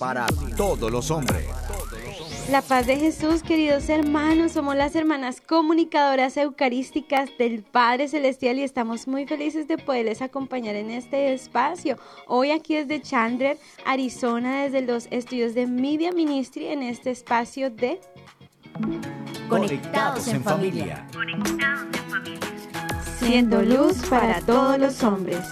para todos los hombres. La paz de Jesús, queridos hermanos, somos las hermanas comunicadoras eucarísticas del Padre Celestial y estamos muy felices de poderles acompañar en este espacio. Hoy aquí desde Chandler, Arizona, desde los estudios de Media Ministry en este espacio de Conectados en familia. Siendo luz para todos los hombres.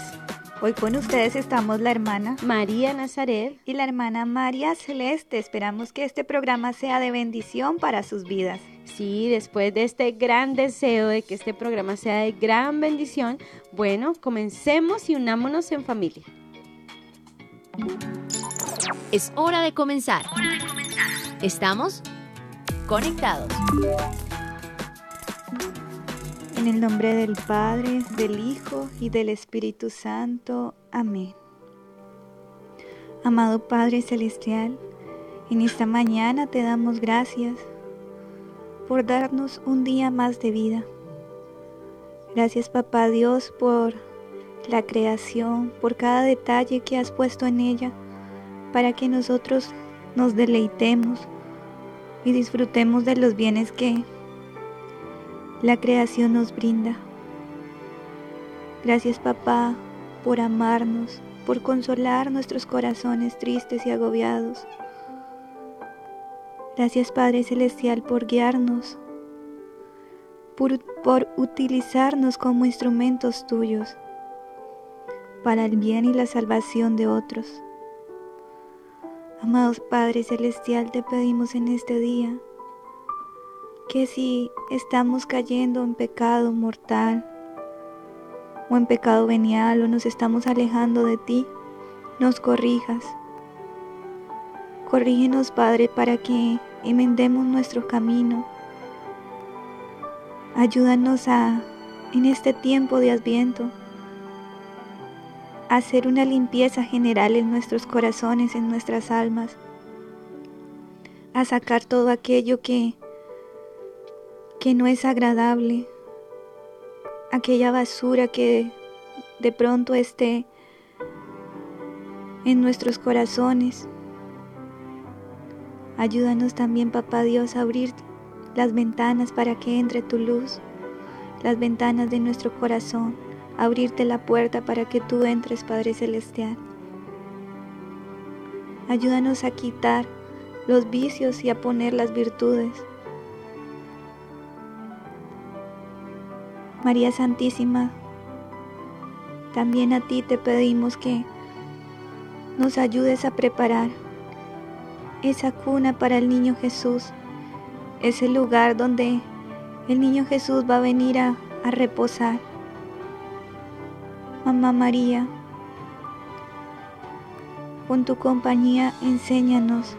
Hoy con ustedes estamos la hermana María Nazaret. y la hermana María Celeste. Esperamos que este programa sea de bendición para sus vidas. Sí, después de este gran deseo de que este programa sea de gran bendición, bueno, comencemos y unámonos en familia. Es hora de comenzar. Estamos conectados. En el nombre del Padre, del Hijo y del Espíritu Santo. Amén. Amado Padre Celestial, en esta mañana te damos gracias por darnos un día más de vida. Gracias Papá Dios por la creación, por cada detalle que has puesto en ella, para que nosotros nos deleitemos y disfrutemos de los bienes que la creación nos brinda. Gracias papá por amarnos, por consolar nuestros corazones tristes y agobiados. Gracias Padre Celestial por guiarnos, por, por utilizarnos como instrumentos tuyos para el bien y la salvación de otros. Amados Padre Celestial, te pedimos en este día que si estamos cayendo en pecado mortal o en pecado venial o nos estamos alejando de ti, nos corrijas. Corrígenos, Padre, para que enmendemos nuestro camino. Ayúdanos a, en este tiempo de Adviento, hacer una limpieza general en nuestros corazones, en nuestras almas, a sacar todo aquello que que no es agradable, aquella basura que de pronto esté en nuestros corazones. Ayúdanos también, Papá Dios, a abrir las ventanas para que entre tu luz, las ventanas de nuestro corazón, abrirte la puerta para que tú entres, Padre Celestial. Ayúdanos a quitar los vicios y a poner las virtudes. María Santísima, también a ti te pedimos que nos ayudes a preparar esa cuna para el niño Jesús, ese lugar donde el niño Jesús va a venir a, reposar. Mamá María, con tu compañía enséñanos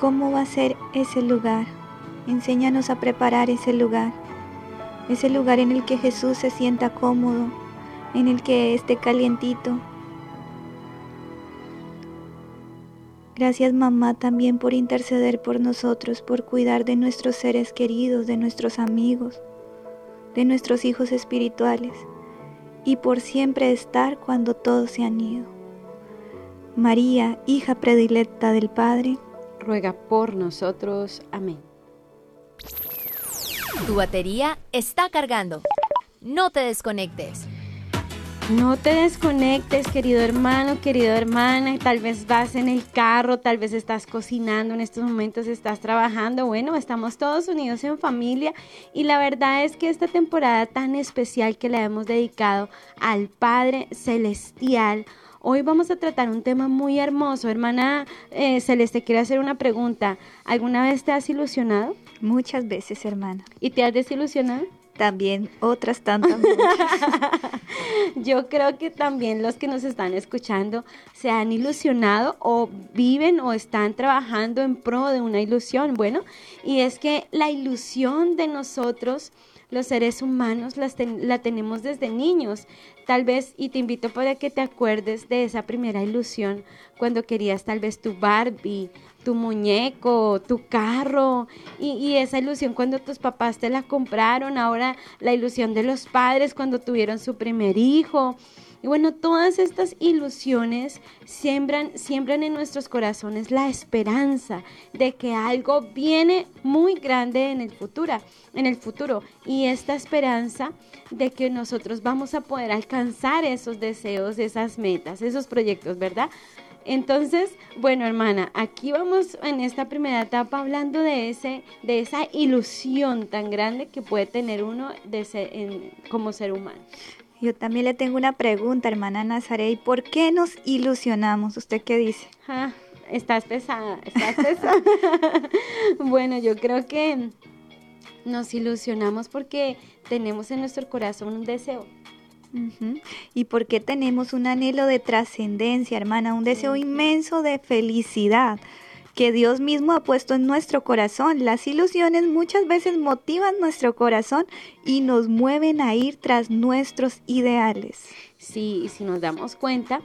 cómo va a ser ese lugar. Enséñanos a preparar ese lugar, ese lugar en el que Jesús se sienta cómodo, en el que esté calientito. Gracias mamá también por interceder por nosotros, por cuidar de nuestros seres queridos, de nuestros amigos, de nuestros hijos espirituales y por siempre estar cuando todos se han ido. María, hija predilecta del Padre, Ruega por nosotros. Amén. Tu batería está cargando. No te desconectes. No te desconectes, querido hermano, querida hermana. Tal vez vas en el carro, tal vez estás cocinando en estos momentos, estás trabajando. Bueno, estamos todos unidos en familia y la verdad es que esta temporada tan especial que le hemos dedicado al Padre Celestial, Hoy vamos a tratar un tema muy hermoso. Hermana eh, Celeste, quiero hacer una pregunta. ¿Alguna vez te has ilusionado? Muchas veces hermana. ¿Y te has desilusionado? también otras tantas. Yo creo que también los que nos están escuchando se han ilusionado o viven o están trabajando en pro de una ilusión. Bueno, y es que la ilusión de nosotros los seres humanos la tenemos desde niños. Tal vez, y te invito para que te acuerdes de esa primera ilusión cuando querías tal vez tu Barbie, tu muñeco, tu carro, y, y, esa ilusión cuando tus papás te la compraron, ahora la ilusión de los padres cuando tuvieron su primer hijo. Y bueno, todas estas ilusiones siembran, siembran en nuestros corazones la esperanza de que algo viene muy grande en el futuro, en el futuro. Y esta esperanza de que nosotros vamos a poder alcanzar esos deseos, esas metas, esos proyectos, ¿verdad? Entonces, bueno, hermana, aquí vamos en esta primera etapa hablando de ese, de esa ilusión tan grande que puede tener uno de como ser humano. Yo también le tengo una pregunta, hermana Nazaré. ¿Por qué nos ilusionamos? ¿Usted qué dice? Ah, estás pesada, estás pesada. bueno, yo creo que nos ilusionamos porque tenemos en nuestro corazón un deseo. ¿Y por qué tenemos un anhelo de trascendencia, hermana? Un deseo inmenso de felicidad que Dios mismo ha puesto en nuestro corazón. Las ilusiones muchas veces motivan nuestro corazón y nos mueven a ir tras nuestros ideales. Sí, y si nos damos cuenta,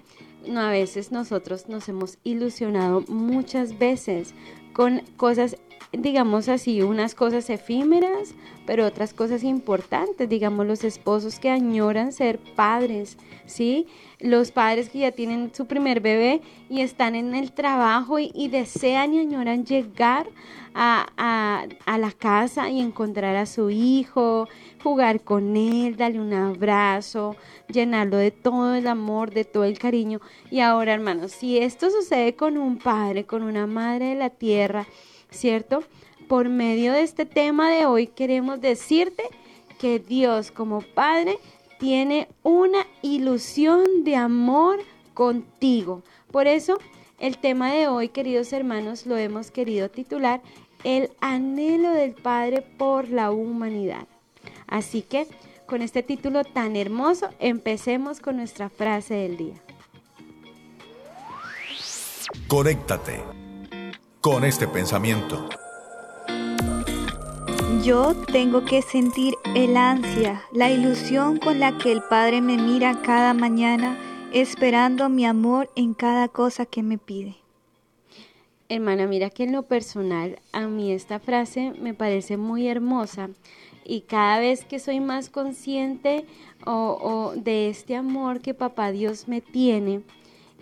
a veces nosotros nos hemos ilusionado muchas veces con cosas digamos así, unas cosas efímeras, pero otras cosas importantes, digamos los esposos que añoran ser padres, ¿sí? Los padres que ya tienen su primer bebé y están en el trabajo y, desean y añoran llegar a, a, la casa y encontrar a su hijo, jugar con él, darle un abrazo, llenarlo de todo el amor, de todo el cariño. Y ahora, hermanos, si esto sucede con un padre, con una madre de la tierra, ¿cierto? Por medio de este tema de hoy queremos decirte que Dios como Padre tiene una ilusión de amor contigo. Por eso el tema de hoy, queridos hermanos, lo hemos querido titular El anhelo del Padre por la humanidad. Así que con este título tan hermoso, empecemos con nuestra frase del día. Conéctate con este pensamiento. Yo tengo que sentir el ansia, la ilusión con la que el Padre me mira cada mañana, esperando mi amor en cada cosa que me pide. Hermana, mira que en lo personal a mí esta frase me parece muy hermosa y cada vez que soy más consciente o, de este amor que Papá Dios me tiene,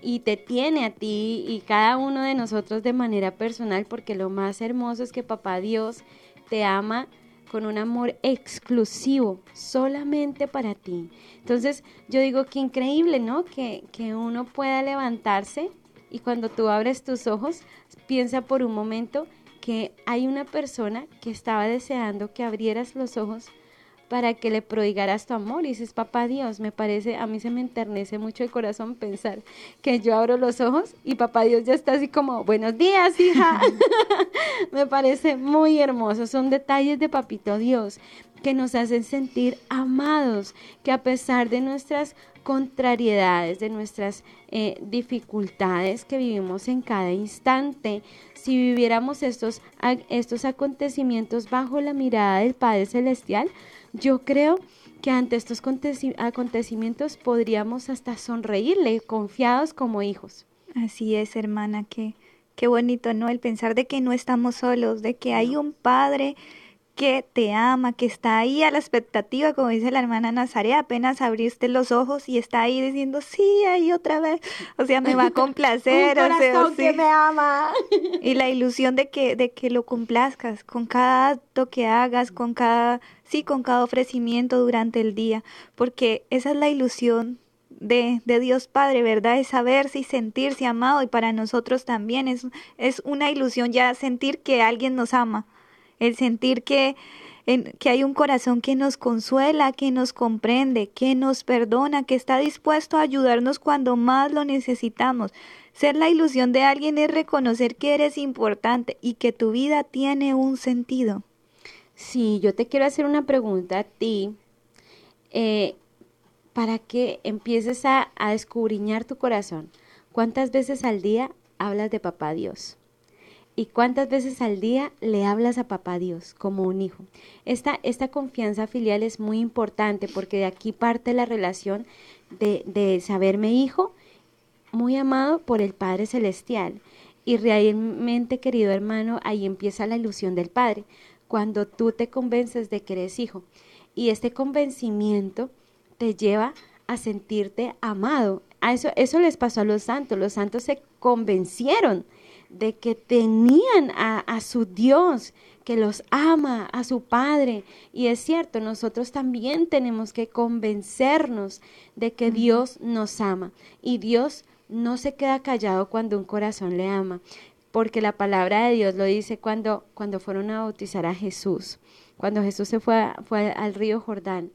y te tiene a ti y cada uno de nosotros de manera personal, porque lo más hermoso es que papá Dios te ama con un amor exclusivo, solamente para ti. Entonces yo digo que increíble, ¿no? Que, que uno pueda levantarse y cuando tú abres tus ojos, piensa por un momento que hay una persona que estaba deseando que abrieras los ojos para que le prodigaras tu amor. Y dices, papá Dios, me parece, a mí se me enternece mucho el corazón pensar que yo abro los ojos y papá Dios ya está así como, buenos días, hija. me parece muy hermoso. Son detalles de papito Dios que nos hacen sentir amados, que a pesar de nuestras contrariedades, de nuestras eh, dificultades que vivimos en cada instante, si viviéramos estos, estos acontecimientos bajo la mirada del Padre Celestial, yo creo que ante estos acontecimientos podríamos hasta sonreírle, confiados como hijos. Así es, hermana, que qué bonito, ¿no? El pensar de que no estamos solos, de que hay un Padre que te ama, que está ahí a la expectativa, como dice la hermana Nazaret, apenas abriste los ojos y está ahí diciendo, sí, ahí otra vez, o sea, me va a complacer, Un corazón que me ama. Y la ilusión de que, de que lo complazcas con cada acto que hagas, con cada, sí, con cada ofrecimiento durante el día, porque esa es la ilusión de, de, Dios Padre, ¿verdad? Es saberse y sentirse amado y para nosotros también es, es una ilusión ya sentir que alguien nos ama el sentir que, que hay un corazón que nos consuela, que nos comprende, que nos perdona, que está dispuesto a ayudarnos cuando más lo necesitamos. Ser la ilusión de alguien es reconocer que eres importante y que tu vida tiene un sentido. Sí, yo te quiero hacer una pregunta a ti, eh, para que empieces a, a escudriñar tu corazón. ¿Cuántas veces al día hablas de papá Dios? ¿Y cuántas veces al día le hablas a papá Dios como un hijo? Esta, esta confianza filial es muy importante porque de aquí parte la relación de, de saberme hijo, muy amado por el Padre Celestial. Y realmente, querido hermano, ahí empieza la ilusión del Padre, cuando tú te convences de que eres hijo. Y este convencimiento te lleva a sentirte amado. A eso, eso les pasó a los santos. Los santos se convencieron de que tenían a, a, su Dios, que los ama, a su Padre. Y es cierto, nosotros también tenemos que convencernos de que Dios nos ama. Y Dios no se queda callado cuando un corazón le ama, porque la palabra de Dios lo dice cuando, cuando fueron a bautizar a Jesús, cuando Jesús se fue, fue al río Jordán.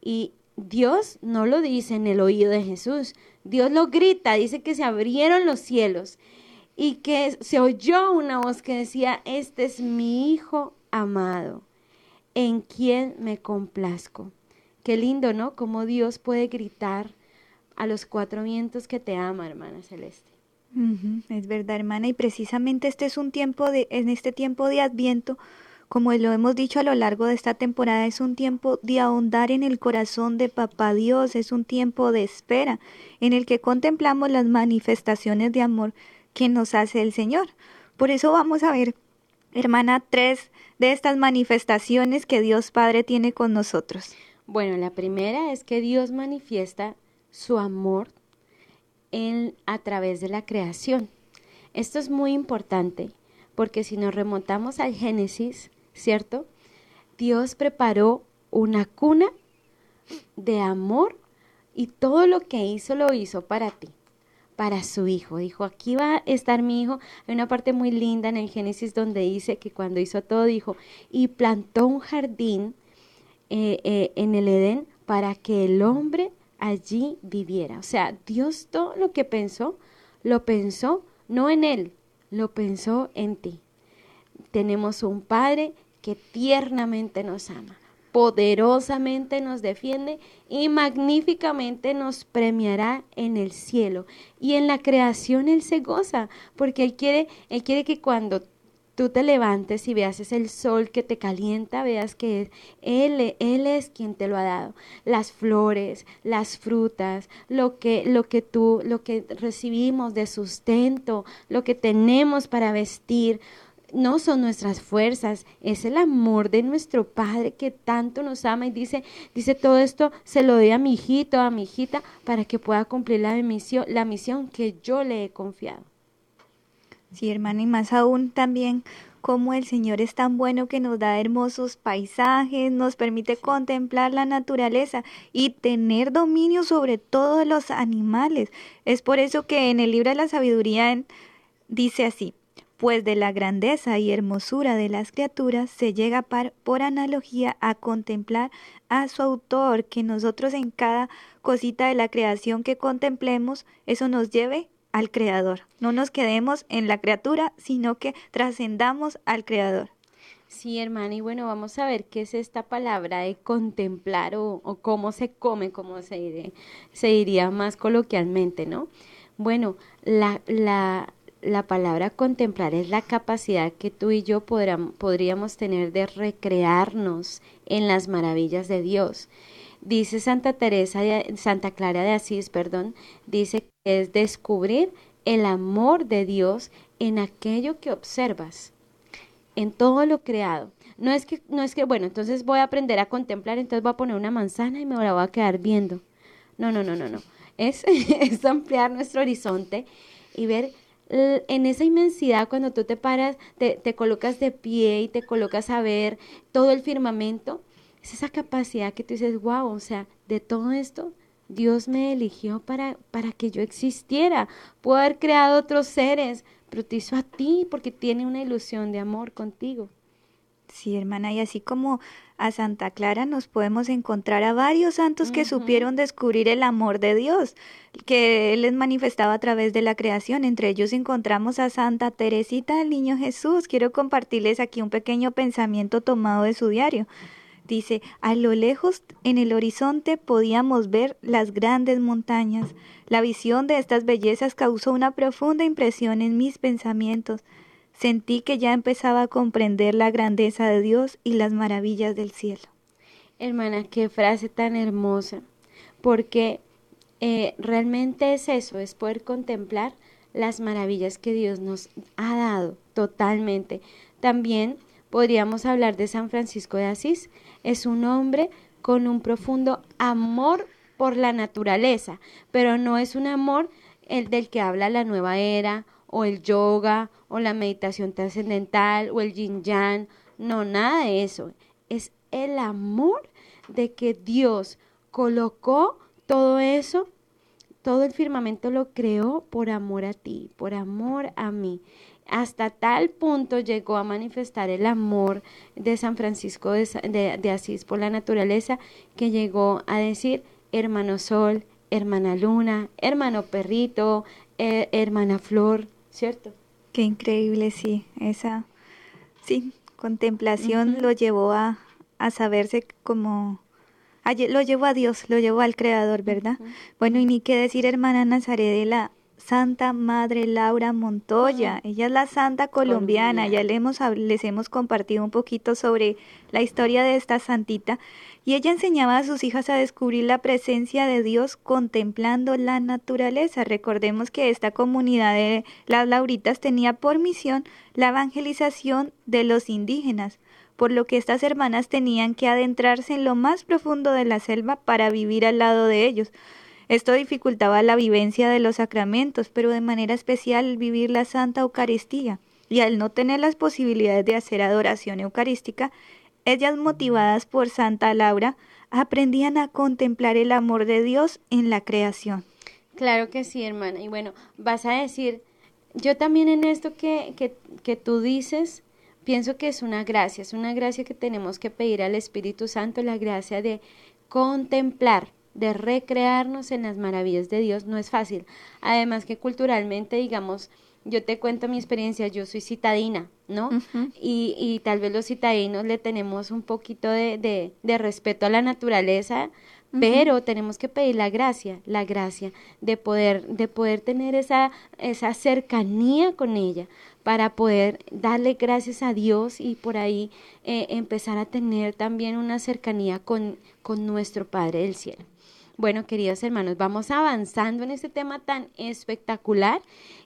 Y Dios no lo dice en el oído de Jesús, Dios lo grita, dice que se abrieron los cielos y que se oyó una voz que decía, este es mi Hijo amado, en quien me complazco. Qué lindo, ¿no? Cómo Dios puede gritar a los cuatro vientos que te ama, hermana Celeste. Es verdad, hermana, y precisamente este es un tiempo de, en este tiempo de Adviento, como lo hemos dicho a lo largo de esta temporada, es un tiempo de ahondar en el corazón de Papá Dios, es un tiempo de espera, en el que contemplamos las manifestaciones de amor que nos hace el Señor. Por eso vamos a ver, hermana, tres de estas manifestaciones que Dios Padre tiene con nosotros. Bueno, la primera es que Dios manifiesta su amor en, a través de la creación. Esto es muy importante porque si nos remontamos al Génesis, ¿cierto? Dios preparó una cuna de amor y todo lo que hizo lo hizo para ti, para su hijo. Dijo, aquí va a estar mi hijo. Hay una parte muy linda en el Génesis donde dice que cuando hizo todo, dijo, y plantó un jardín eh, eh, en el Edén para que el hombre allí viviera. O sea, Dios todo lo que pensó, lo pensó no en Él, lo pensó en ti. Tenemos un Padre que tiernamente nos ama, poderosamente nos defiende y magníficamente nos premiará en el cielo. Y en la creación Él se goza, porque Él quiere, Él quiere que cuando tú te levantes y veas el sol que te calienta, veas que él, él es quien te lo ha dado. Las flores, las frutas, lo que, lo que tú, lo que recibimos de sustento, lo que tenemos para vestir, no son nuestras fuerzas, es el amor de nuestro Padre que tanto nos ama y dice, dice todo esto se lo doy a mi hijito, a mi hijita, para que pueda cumplir la misión, la misión que yo le he confiado. Sí, hermana, y más aún también como el Señor es tan bueno que nos da hermosos paisajes, nos permite contemplar la naturaleza y tener dominio sobre todos los animales. Es por eso que en el libro de la sabiduría dice así, pues de la grandeza y hermosura de las criaturas se llega por analogía a contemplar a su autor, que nosotros en cada cosita de la creación que contemplemos, eso nos lleve al Creador. No nos quedemos en la criatura, sino que trascendamos al Creador. Sí, hermana, y bueno, vamos a ver qué es esta palabra de contemplar o, cómo se come, como se, se diría más coloquialmente, ¿no? Bueno, la, la, la palabra contemplar es la capacidad que tú y yo podríamos tener de recrearnos en las maravillas de Dios. Dice Santa Teresa, Santa Clara de Asís, perdón, dice que es descubrir el amor de Dios en aquello que observas, en todo lo creado. No es que, no es que, bueno, entonces voy a aprender a contemplar, entonces voy a poner una manzana y me la voy a quedar viendo. No, no, no, no, no. Es, es ampliar nuestro horizonte y ver en esa inmensidad cuando tú te paras, te, te colocas de pie y te colocas a ver todo el firmamento es esa capacidad que tú dices, wow, o sea, de todo esto, Dios me eligió para, para que yo existiera. Puedo haber creado otros seres, pero te hizo a ti porque tiene una ilusión de amor contigo. Sí, hermana, y así como a Santa Clara nos podemos encontrar a varios santos que supieron descubrir el amor de Dios, que Él les manifestaba a través de la creación. Entre ellos encontramos a Santa Teresita del Niño Jesús. Quiero compartirles aquí un pequeño pensamiento tomado de su diario. Dice, a lo lejos en el horizonte podíamos ver las grandes montañas. La visión de estas bellezas causó una profunda impresión en mis pensamientos. Sentí que ya empezaba a comprender la grandeza de Dios y las maravillas del cielo. Hermana, qué frase tan hermosa, porque eh, realmente es eso, es poder contemplar las maravillas que Dios nos ha dado totalmente. También podríamos hablar de San Francisco de Asís. Es un hombre con un profundo amor por la naturaleza, pero no es un amor el del que habla la nueva era o el yoga o la meditación trascendental o el yin yang, no, nada de eso. Es el amor de que Dios colocó todo eso, todo el firmamento lo creó por amor a ti, por amor a mí. Hasta tal punto llegó a manifestar el amor de San Francisco de, Asís por la naturaleza que llegó a decir, hermano sol, hermana luna, hermano perrito, eh, hermana flor, ¿cierto? Qué increíble, sí, esa, sí, contemplación lo llevó a, a saberse como, lo llevó a Dios, lo llevó al Creador, ¿verdad? Bueno, y ni qué decir, hermana Nazaret de la Santa Madre Laura Montoya. Ella es la santa colombiana. Ya le hemos, les hemos compartido un poquito sobre la historia de esta santita. Y ella enseñaba a sus hijas a descubrir la presencia de Dios contemplando la naturaleza. Recordemos que esta comunidad de las Lauritas tenía por misión la evangelización de los indígenas, por lo que estas hermanas tenían que adentrarse en lo más profundo de la selva para vivir al lado de ellos. Esto dificultaba la vivencia de los sacramentos, pero de manera especial vivir la Santa Eucaristía. Y al no tener las posibilidades de hacer adoración eucarística, ellas motivadas por Santa Laura aprendían a contemplar el amor de Dios en la creación. Claro que sí, hermana. Y bueno, vas a decir, yo también en esto que, que, que tú dices, pienso que es una gracia, es una gracia que tenemos que pedir al Espíritu Santo, la gracia de contemplar de recrearnos en las maravillas de Dios no es fácil. Además que culturalmente, digamos, yo te cuento mi experiencia, yo soy citadina, ¿no? y, y, tal vez los citadinos le tenemos un poquito de, de, de respeto a la naturaleza, pero tenemos que pedir la gracia, la gracia de poder, de poder tener esa, esa cercanía con ella para poder darle gracias a Dios y por ahí eh, empezar a tener también una cercanía con, con nuestro Padre del Cielo. Bueno, queridos hermanos, vamos avanzando en este tema tan espectacular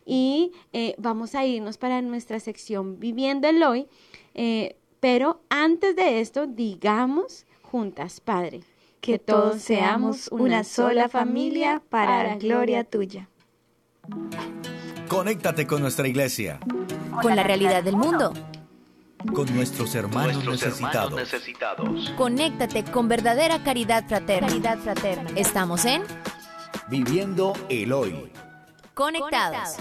y eh, vamos a irnos para nuestra sección Viviendo el Hoy. Eh, pero antes de esto, digamos juntas, Padre, que, todos seamos una sola familia para la gloria tuya. Conéctate con nuestra iglesia. Con la realidad del mundo con nuestros hermanos, necesitados. Conéctate con verdadera caridad fraterna. caridad fraterna. Estamos en Viviendo el Hoy. Conectados.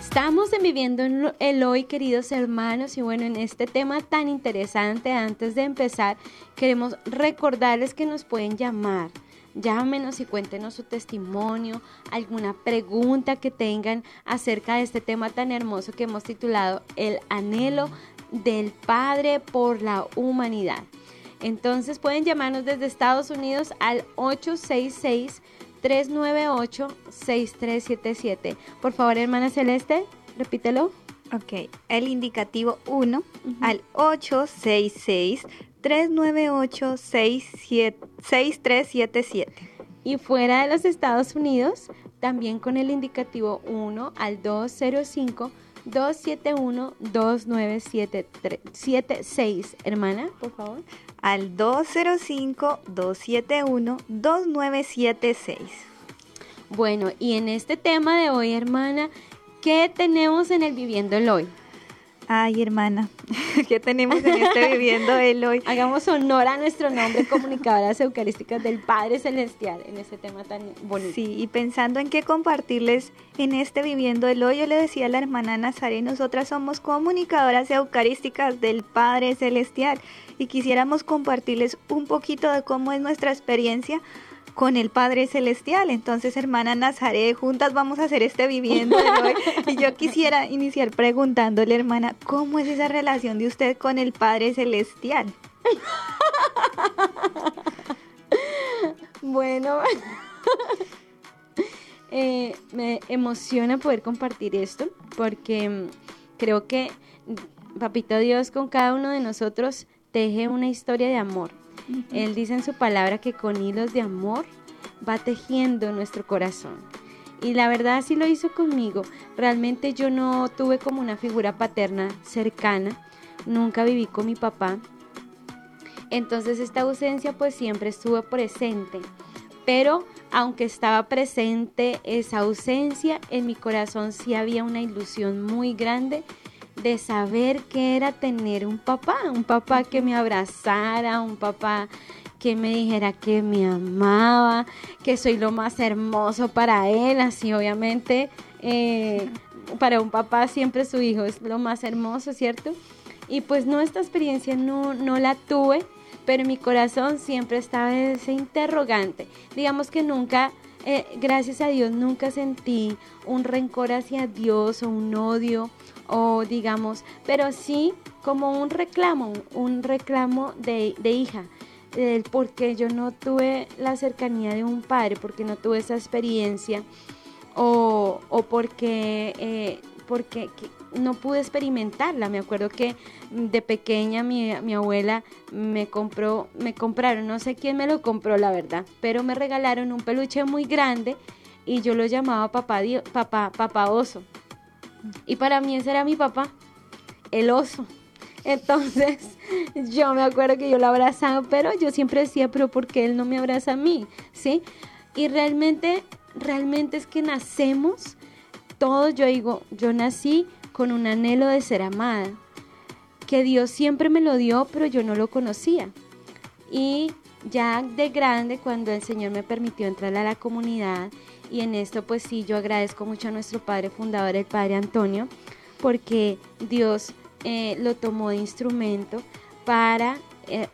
Estamos en Viviendo el Hoy, queridos hermanos, y bueno, en este tema tan interesante, antes de empezar, queremos recordarles que nos pueden llamar llámenos y cuéntenos su testimonio, alguna pregunta que tengan acerca de este tema tan hermoso que hemos titulado El anhelo del Padre por la humanidad. Entonces pueden llamarnos desde Estados Unidos al 866 398-6377. Por favor, hermana Celeste, repítelo. Ok, el indicativo 1 al 866-398-6377. Y fuera de los Estados Unidos, también con el indicativo 1 al 205 271-2976. Hermana, por favor. Al 205-271-2976. Bueno, y en este tema de hoy, hermana, ¿qué tenemos en el Viviendo el Hoy? Ay, hermana, ¿qué tenemos en este viviendo él hoy? Hagamos honor a nuestro nombre, comunicadoras eucarísticas del Padre Celestial, en ese tema tan bonito. Sí, y pensando en qué compartirles en este viviendo el hoy, yo le decía a la hermana Nazaret, nosotras somos comunicadoras eucarísticas del Padre Celestial y quisiéramos compartirles un poquito de cómo es nuestra experiencia con el Padre Celestial. Entonces, hermana Nazaret, juntas vamos a hacer este viviendo de hoy. Y yo quisiera iniciar preguntándole, hermana, ¿cómo es esa relación de usted con el Padre Celestial? bueno, eh, me emociona poder compartir esto porque mm, creo que mm, Papito Dios con cada uno de nosotros teje una historia de amor él dice en su palabra que con hilos de amor va tejiendo nuestro corazón. Y la verdad sí lo hizo conmigo. Realmente yo no tuve como una figura paterna cercana. Nunca viví con mi papá. Entonces esta ausencia pues siempre estuvo presente. Pero aunque estaba presente esa ausencia, en mi corazón sí había una ilusión muy grande de saber qué era tener un papá, un papá que me abrazara, un papá que me dijera que me amaba, que soy lo más hermoso para él, así obviamente eh, para un papá siempre su hijo es lo más hermoso, ¿cierto? Y pues no, esta experiencia no, no la tuve, pero en mi corazón siempre estaba ese interrogante. Digamos que nunca, eh, gracias a Dios, nunca sentí un rencor hacia Dios o un odio o digamos, pero sí como un reclamo, un reclamo de, hija, del porque yo no tuve la cercanía de un padre, porque no tuve esa experiencia, o, o porque, eh, porque no pude experimentarla. Me acuerdo que de pequeña mi, mi, abuela me compró, me compraron, no sé quién me lo compró la verdad, pero me regalaron un peluche muy grande y yo lo llamaba papá, papá, papá oso. Y para mí ese era mi papá, el oso. Entonces, yo me acuerdo que yo lo abrazaba, pero yo siempre decía, pero ¿por qué él no me abraza a mí? ¿Sí? Y realmente, realmente es que nacemos, todos, yo digo, yo nací con un anhelo de ser amada, que Dios siempre me lo dio, pero yo no lo conocía. Y ya de grande, cuando el Señor me permitió entrar a la comunidad y en esto pues sí, yo agradezco mucho a nuestro padre fundador, el padre Antonio, porque Dios eh, lo tomó de instrumento para eh,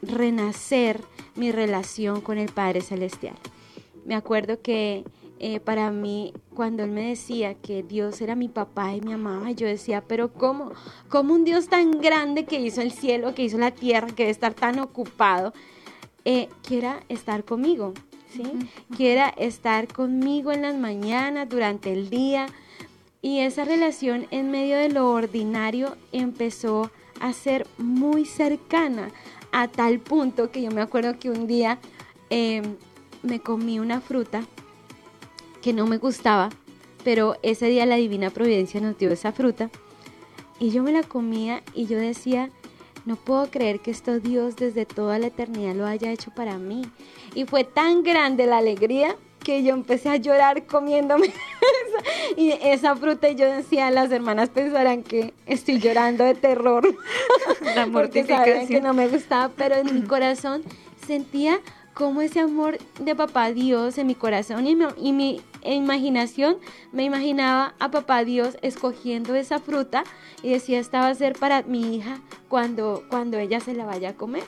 renacer mi relación con el Padre Celestial. Me acuerdo que eh, para mí, cuando él me decía que Dios era mi papá y mi mamá, yo decía, pero ¿cómo? ¿Cómo un Dios tan grande que hizo el cielo, que hizo la tierra, que debe estar tan ocupado, quiera estar conmigo? Quiera estar conmigo en las mañanas, durante el día. Y esa relación en medio de lo ordinario empezó a ser muy cercana a tal punto que yo me acuerdo que un día em, me comí una fruta que no me gustaba, pero ese día la divina providencia nos dio esa fruta y yo me la comía y yo decía, no puedo creer que esto Dios desde toda la eternidad lo haya hecho para mí. Y fue tan grande la alegría que yo empecé a llorar comiéndome esa, y esa fruta y yo decía, las hermanas pensarán que estoy llorando de terror. La mortificación. que no me gustaba, pero en mi corazón sentía como ese amor de papá Dios en mi corazón y y mi imaginación me imaginaba a papá Dios escogiendo esa fruta y decía, esta va a ser para mi hija cuando, cuando ella se la vaya a comer.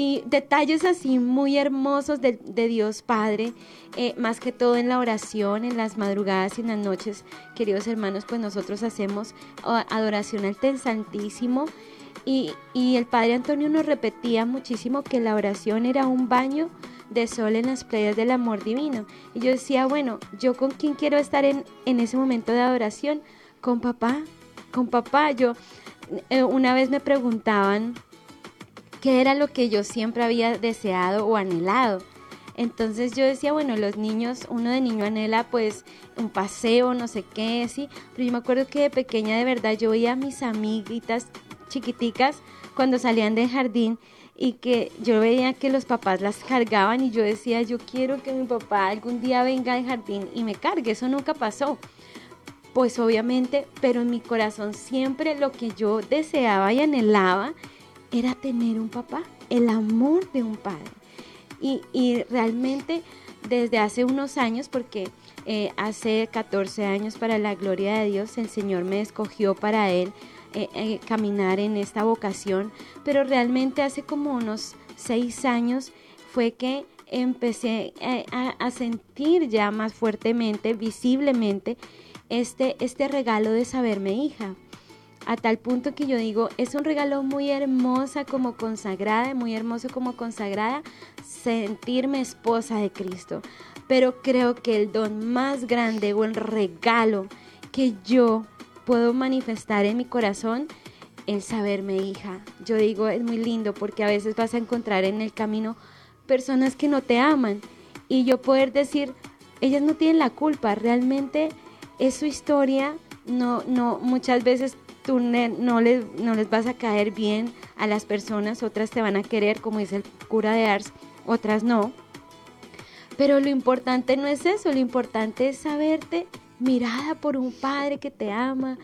Y detalles así muy hermosos de, Dios Padre, eh, más que todo en la oración, en las madrugadas y en las noches, queridos hermanos, pues nosotros hacemos adoración al Ten Santísimo. Y, y el Padre Antonio nos repetía muchísimo que la oración era un baño de sol en las playas del amor divino. Y yo decía, bueno, ¿yo con quién quiero estar en, en ese momento de adoración? Con papá, con papá. Yo, eh, una vez me preguntaban qué era lo que yo siempre había deseado o anhelado. Entonces yo decía, bueno, los niños, uno de niño anhela pues un paseo, no sé qué, sí, pero yo me acuerdo que de pequeña de verdad yo veía a mis amiguitas chiquiticas cuando salían del jardín y que yo veía que los papás las cargaban y yo decía, yo quiero que mi papá algún día venga al jardín y me cargue, eso nunca pasó. Pues obviamente, pero en mi corazón siempre lo que yo deseaba y anhelaba era tener un papá, el amor de un padre. Y, y realmente desde hace unos años, porque eh, hace 14 años para la gloria de Dios, el Señor me escogió para Él eh, eh, caminar en esta vocación, pero realmente hace como unos 6 años fue que empecé a, a, sentir ya más fuertemente, visiblemente, este, este regalo de saberme hija. A tal punto que yo digo, es un regalo muy hermosa como consagrada, muy hermoso como consagrada, sentirme esposa de Cristo pero creo que el don más grande o el regalo que yo puedo manifestar en mi corazón es saberme hija. Yo digo, es muy lindo porque a veces vas a encontrar en el camino personas que no te aman y yo poder decir, ellas no tienen la culpa, realmente es su historia, no, no, muchas veces tú no les, no les vas a caer bien a las personas, otras te van a querer, como dice el cura de Ars, otras no pero lo importante no es eso, lo importante es saberte mirada por un padre que te ama,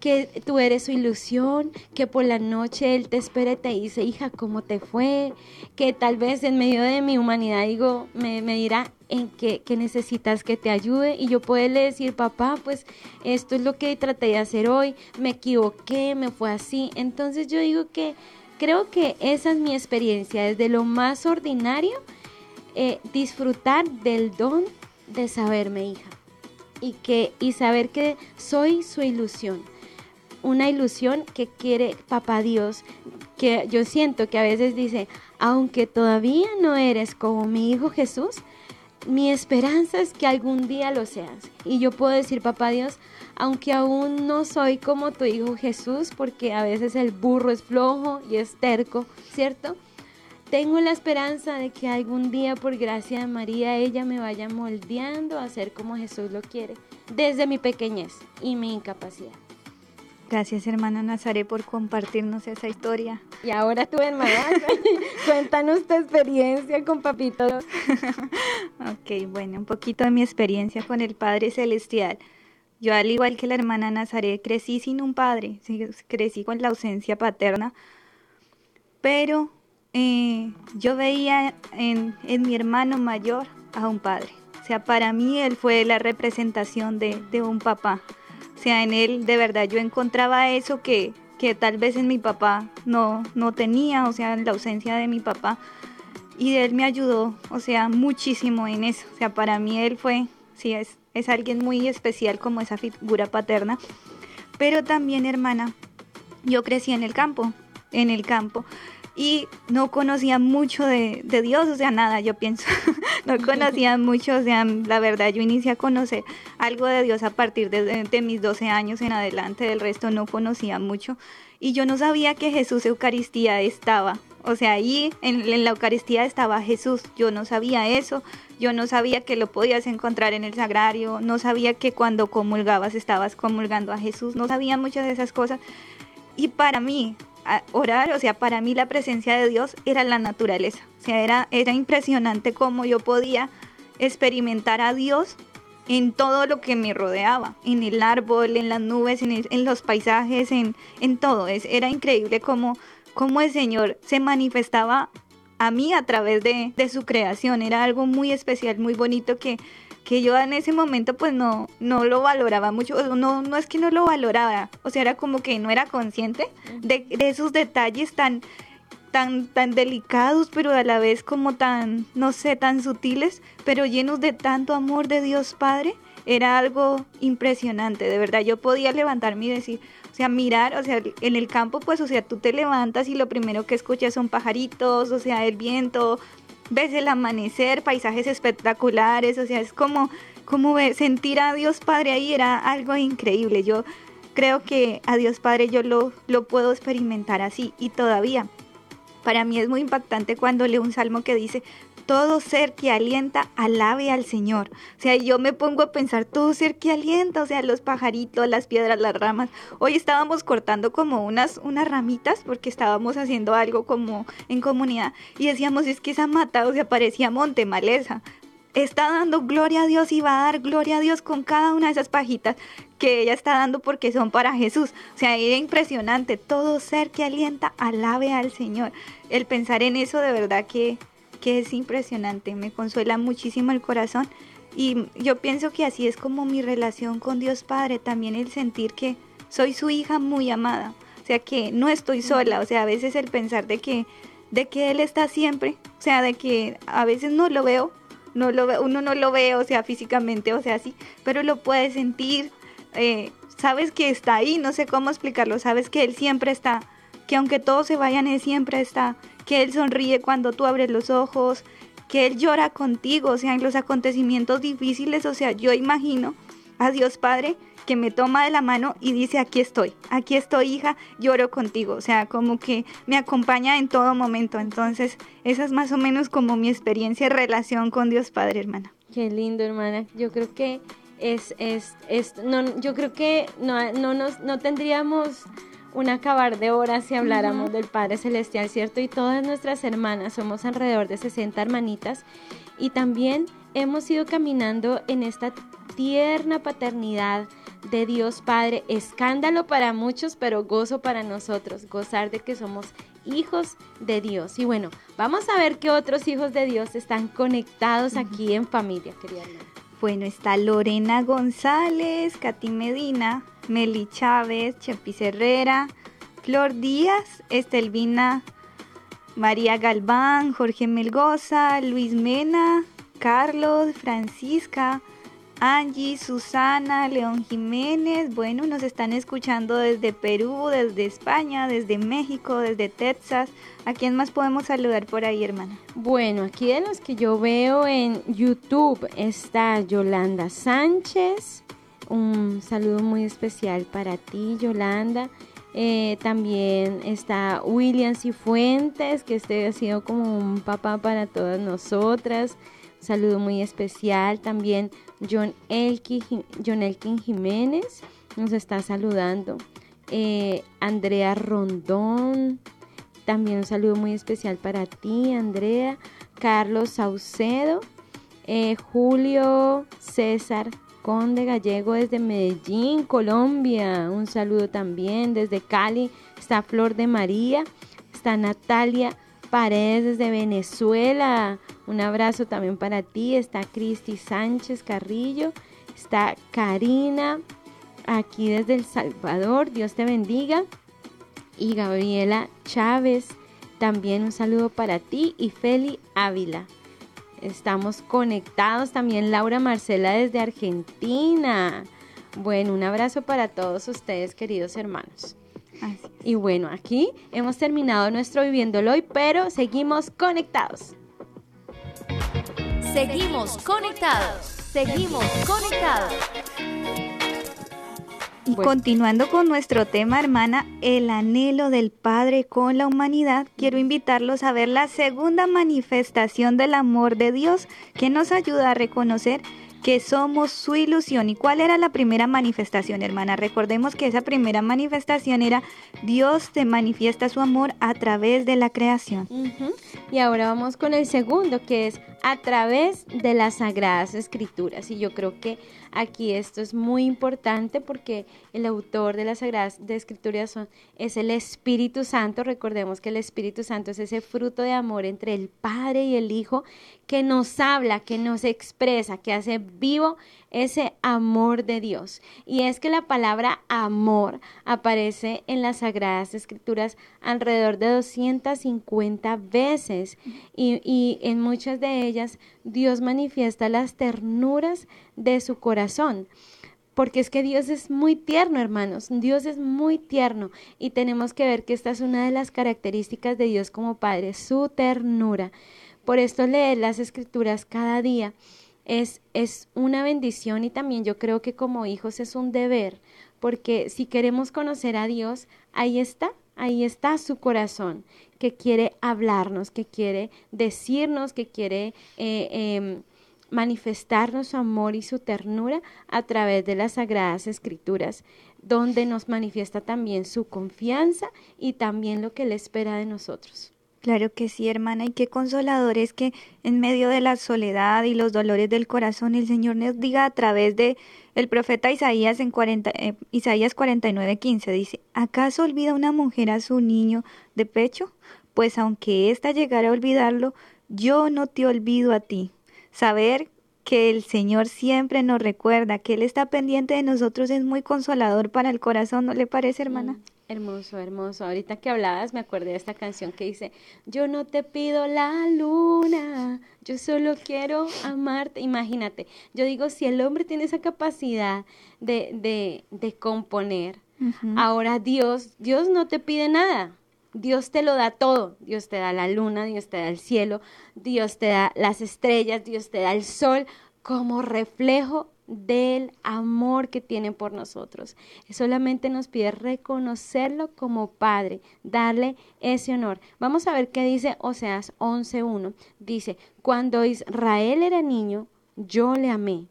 que tú eres su ilusión, que por la noche él te espera y te dice, hija, ¿cómo te fue? Que tal vez en medio de mi humanidad digo, me, dirá en qué, necesitas que te ayude y yo puedo decir, papá, pues esto es lo que traté de hacer hoy, me equivoqué, me fue así. Entonces yo digo que creo que esa es mi experiencia, desde lo más ordinario eh, disfrutar del don de saberme hija y, que, y saber que soy su ilusión. Una ilusión que quiere papá Dios, que yo siento que a veces dice, aunque todavía no eres como mi hijo Jesús, mi esperanza es que algún día lo seas. Y yo puedo decir, papá Dios, aunque aún no soy como tu hijo Jesús, porque a veces el burro es flojo y es terco, ¿cierto? Tengo la esperanza de que algún día, por gracia de María, ella me vaya moldeando a ser como Jesús lo quiere, desde mi pequeñez y mi incapacidad. Gracias, hermana Nazaret, por compartirnos esa historia. Y ahora tú, hermana, cuéntanos tu experiencia con Papito. ok, bueno, un poquito de mi experiencia con el Padre Celestial. Yo, al igual que la hermana Nazaret, crecí sin un padre, crecí con la ausencia paterna, pero eh, yo veía en, mi hermano mayor a un padre. O sea, para mí él fue la representación de, un papá. O sea, en él de verdad yo encontraba eso que, que tal vez en mi papá no, no tenía, o sea, en la ausencia de mi papá. Y él me ayudó, o sea, muchísimo en eso. O sea, para mí él fue, sí, es, es alguien muy especial como esa figura paterna. Pero también, hermana, yo crecí en el campo, en el campo y no conocía mucho de, Dios, o sea, nada, yo pienso, no conocía mucho, o sea, la verdad, yo inicié a conocer algo de Dios a partir de, mis 12 años en adelante, del resto no conocía mucho, y yo no sabía que Jesús Eucaristía estaba, o sea, ahí en, la Eucaristía estaba Jesús, yo no sabía eso, yo no sabía que lo podías encontrar en el sagrario, no sabía que cuando comulgabas estabas comulgando a Jesús, no sabía muchas de esas cosas, y para mí, orar, o sea, para mí la presencia de Dios era la naturaleza. O sea, era, era impresionante cómo yo podía experimentar a Dios en todo lo que me rodeaba, en el árbol, en las nubes, en, los paisajes, en, en todo. Es, era increíble cómo, cómo el Señor se manifestaba a mí a través de, de su creación. Era algo muy especial, muy bonito que, que yo en ese momento pues no, no lo valoraba mucho, no, no es que no lo valoraba, o sea, era como que no era consciente de, esos detalles tan, tan, tan delicados, pero a la vez como tan, no sé, tan sutiles, pero llenos de tanto amor de Dios Padre, era algo impresionante, de verdad, yo podía levantarme y decir, o sea, mirar, o sea, en el campo, pues, o sea, tú te levantas y lo primero que escuchas son pajaritos, o sea, el viento, ves el amanecer, paisajes espectaculares, o sea, es como, como sentir a Dios Padre ahí era algo increíble. Yo creo que a Dios Padre yo lo, lo puedo experimentar así y todavía. Para mí es muy impactante cuando leo un salmo que dice, todo ser que alienta, alabe al Señor. O sea, yo me pongo a pensar, todo ser que alienta, o sea, los pajaritos, las piedras, las ramas. Hoy estábamos cortando como unas, unas ramitas porque estábamos haciendo algo como en comunidad y decíamos, es que esa mata, o sea, parecía monte, maleza. está dando gloria a Dios y va a dar gloria a Dios con cada una de esas pajitas que ella está dando porque son para Jesús. O sea, era impresionante. Todo ser que alienta, alabe al Señor. El pensar en eso de verdad que, que es impresionante. Me consuela muchísimo el corazón. Y yo pienso que así es como mi relación con Dios Padre. También el sentir que soy su hija muy amada. O sea, que no estoy sola. O sea, a veces el pensar de que, de que Él está siempre. O sea, de que a veces no lo veo. No lo ve, uno no lo ve, o sea, físicamente, o sea, sí, pero lo puede sentir, eh, sabes que está ahí, no sé cómo explicarlo, sabes que Él siempre está, que aunque todos se vayan, Él siempre está, que Él sonríe cuando tú abres los ojos, que Él llora contigo, o sea, en los acontecimientos difíciles, o sea, yo imagino a Dios Padre que me toma de la mano y dice, aquí estoy, aquí estoy hija, lloro contigo, o sea, como que me acompaña en todo momento. Entonces, esa es más o menos como mi experiencia y relación con Dios Padre, hermana. Qué lindo, hermana. Yo creo que es, es, es no, yo creo que no, no, nos, no tendríamos un acabar de horas si habláramos del Padre Celestial, ¿cierto? Y todas nuestras hermanas, somos alrededor de 60 hermanitas, y también hemos ido caminando en esta tierna paternidad de Dios Padre, escándalo para muchos, pero gozo para nosotros, gozar de que somos hijos de Dios. Y bueno, vamos a ver qué otros hijos de Dios están conectados aquí en familia, querida bueno, está Lorena González, Katy Medina, Meli Chávez, Chepis Herrera, Flor Díaz, Estelvina María Galván, Jorge Melgoza, Luis Mena, Carlos, Francisca, Angie, Susana, León Jiménez, bueno, nos están escuchando desde Perú, desde España, desde México, desde Texas. ¿A quién más podemos saludar por ahí, hermana? Bueno, aquí de los que yo veo en YouTube está Yolanda Sánchez. Un saludo muy especial para ti, Yolanda. Eh, también está William Cifuentes, que este ha sido como un papá para todas nosotras saludo muy especial. También John Elkin, John Elkin Jiménez nos está saludando. Eh, Andrea Rondón, también un saludo muy especial para ti, Andrea. Carlos Saucedo, eh, Julio César Conde Gallego desde Medellín, Colombia. Un saludo también desde Cali. Está Flor de María. Está Natalia Paredes desde Venezuela. Un abrazo también para ti. Está Cristi Sánchez Carrillo. Está Karina aquí desde El Salvador. Dios te bendiga. Y Gabriela Chávez. También un saludo para ti. Y Feli Ávila. Estamos conectados también Laura Marcela desde Argentina. Bueno, un abrazo para todos ustedes, queridos hermanos. Y bueno, aquí hemos terminado nuestro Viviéndolo hoy, pero seguimos conectados. Seguimos conectados. Seguimos conectados. Y continuando con nuestro tema, hermana, el anhelo del Padre con la humanidad, quiero invitarlos a ver la segunda manifestación del amor de Dios que nos ayuda a reconocer que somos su ilusión. ¿Y cuál era la primera manifestación, hermana? Recordemos que esa primera manifestación era Dios te manifiesta su amor a través de la creación. Y ahora vamos con el segundo, que es a través de las sagradas escrituras. Y yo creo que aquí esto es muy importante porque el autor de las sagradas escrituras es el Espíritu Santo. Recordemos que el Espíritu Santo es ese fruto de amor entre el Padre y el Hijo que nos habla, que nos expresa, que hace vivo ese amor de Dios. Y es que la palabra amor aparece en las Sagradas Escrituras alrededor de 250 veces y, y en muchas de ellas Dios manifiesta las ternuras de su corazón porque es que Dios es muy tierno, hermanos. Dios es muy tierno y tenemos que ver que esta es una de las características de Dios como Padre, su ternura. Por esto leer las escrituras cada día es, es una bendición y también yo creo que como hijos es un deber, porque si queremos conocer a Dios, ahí está, ahí está su corazón, que quiere hablarnos, que quiere decirnos, que quiere eh, em, manifestarnos su amor y su ternura a través de las sagradas escrituras, donde nos manifiesta también su confianza y también lo que Él espera de nosotros. Claro que sí, hermana, y qué consolador es que en medio de la soledad y los dolores del corazón el Señor nos diga a través de el profeta Isaías en 40, eh, Isaías 49, 15 dice, ¿acaso olvida una mujer a su niño de pecho? Pues aunque ésta llegara a olvidarlo, yo no te olvido a ti. Saber que el Señor siempre nos recuerda, que Él está pendiente de nosotros es muy consolador para el corazón, ¿no le parece, hermana? Mm, hermoso, hermoso. Ahorita que hablabas me acordé de esta canción que dice, yo no te pido la luna, yo solo quiero amarte. Imagínate, yo digo, si el hombre tiene esa capacidad de, de, de componer, ahora Dios, Dios no te pide nada. Dios te lo da todo. Dios te da la luna, Dios te da el cielo, Dios te da las estrellas, Dios te da el sol como reflejo del amor que tiene por nosotros. Solamente nos pide reconocerlo como Padre, darle ese honor. Vamos a ver qué dice Oseas 11.1. Dice, cuando Israel era niño, yo le amé.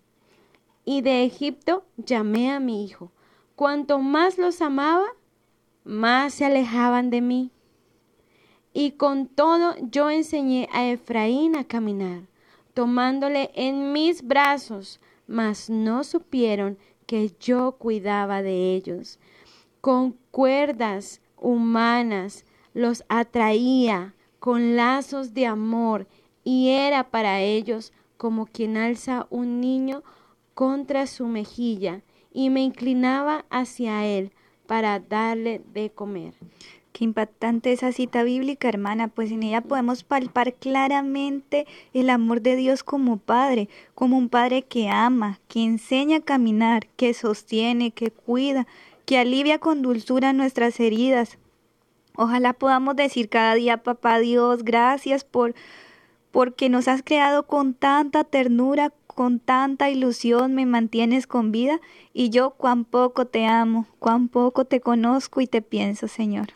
Y de Egipto llamé a mi hijo. Cuanto más los amaba, más se alejaban de mí. Y con todo yo enseñé a Efraín a caminar, tomándole en mis brazos, mas no supieron que yo cuidaba de ellos. Con cuerdas humanas los atraía con lazos de amor y era para ellos como quien alza un niño contra su mejilla y me inclinaba hacia él para darle de comer. Qué impactante esa cita bíblica, hermana, pues en ella podemos palpar claramente el amor de Dios como Padre, como un Padre que ama, que enseña a caminar, que sostiene, que cuida, que alivia con dulzura nuestras heridas. Ojalá podamos decir cada día, papá Dios, gracias por porque nos has creado con tanta ternura, con tanta ilusión me mantienes con vida y yo cuán poco te amo, cuán poco te conozco y te pienso, Señor.